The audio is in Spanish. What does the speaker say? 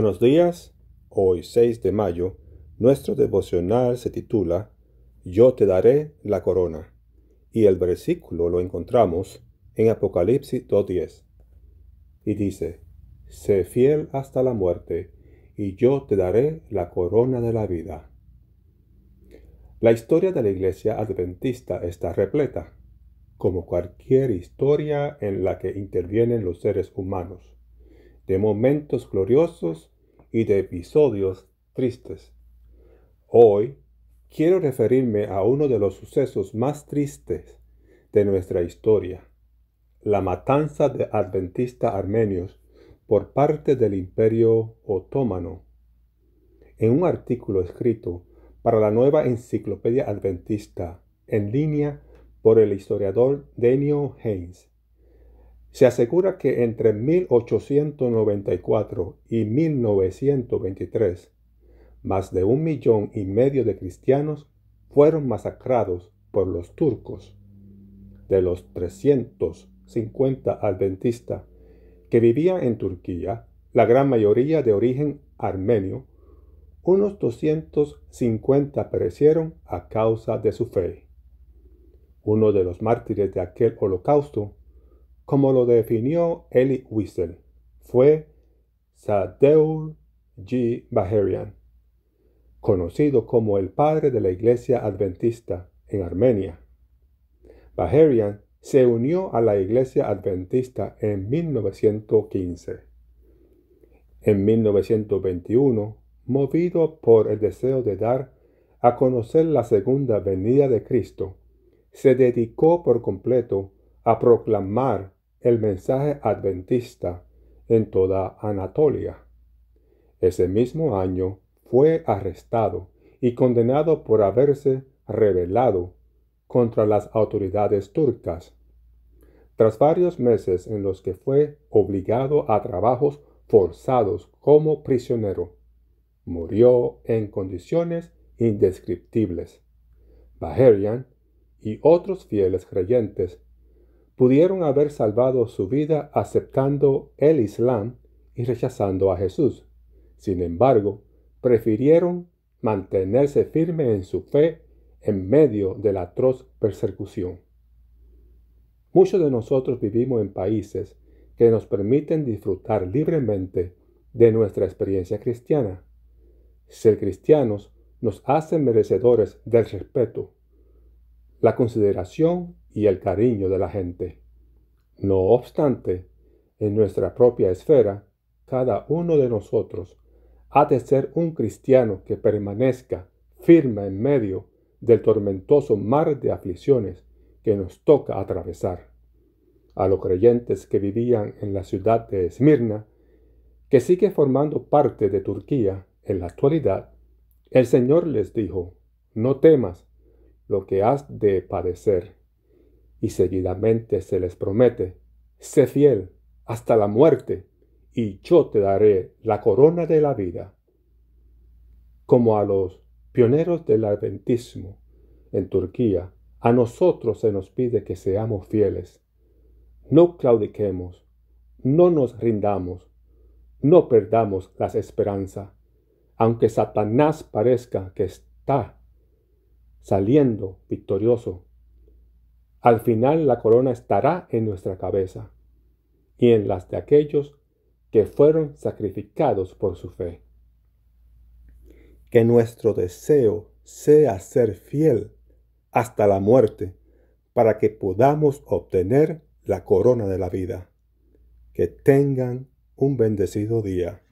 Buenos días, hoy 6 de mayo, nuestro devocional se titula Yo te daré la corona, y el versículo lo encontramos en Apocalipsis 2.10, y dice, Sé fiel hasta la muerte, y yo te daré la corona de la vida. La historia de la iglesia adventista está repleta, como cualquier historia en la que intervienen los seres humanos, de momentos gloriosos y de episodios tristes. Hoy quiero referirme a uno de los sucesos más tristes de nuestra historia, la matanza de adventistas armenios por parte del imperio otomano. En un artículo escrito para la nueva enciclopedia adventista en línea por el historiador Daniel Haynes. Se asegura que entre 1894 y 1923, más de un millón y medio de cristianos fueron masacrados por los turcos. De los 350 adventistas que vivían en Turquía, la gran mayoría de origen armenio, unos 250 perecieron a causa de su fe. Uno de los mártires de aquel holocausto, como lo definió Eli Wiesel, fue Sadeur G. Baharian, conocido como el padre de la iglesia adventista en Armenia. Baharian se unió a la iglesia adventista en 1915. En 1921 movido por el deseo de dar a conocer la segunda venida de Cristo, se dedicó por completo a proclamar el mensaje adventista en toda Anatolia. Ese mismo año fue arrestado y condenado por haberse rebelado contra las autoridades turcas. Tras varios meses en los que fue obligado a trabajos forzados como prisionero, murió en condiciones indescriptibles. Baharian y otros fieles creyentes pudieron haber salvado su vida aceptando el Islam y rechazando a Jesús. Sin embargo, prefirieron mantenerse firmes en su fe en medio de la atroz persecución. Muchos de nosotros vivimos en países que nos permiten disfrutar libremente de nuestra experiencia cristiana. Ser cristianos nos hace merecedores del respeto, la consideración y el cariño de la gente. No obstante, en nuestra propia esfera, cada uno de nosotros ha de ser un cristiano que permanezca firme en medio del tormentoso mar de aflicciones que nos toca atravesar. A los creyentes que vivían en la ciudad de Esmirna, que sigue formando parte de Turquía, en la actualidad, el Señor les dijo, no temas lo que has de padecer. Y seguidamente se les promete, sé fiel hasta la muerte, y yo te daré la corona de la vida. Como a los pioneros del adventismo en Turquía, a nosotros se nos pide que seamos fieles. No claudiquemos, no nos rindamos, no perdamos las esperanzas aunque Satanás parezca que está saliendo victorioso, al final la corona estará en nuestra cabeza y en las de aquellos que fueron sacrificados por su fe. Que nuestro deseo sea ser fiel hasta la muerte para que podamos obtener la corona de la vida. Que tengan un bendecido día.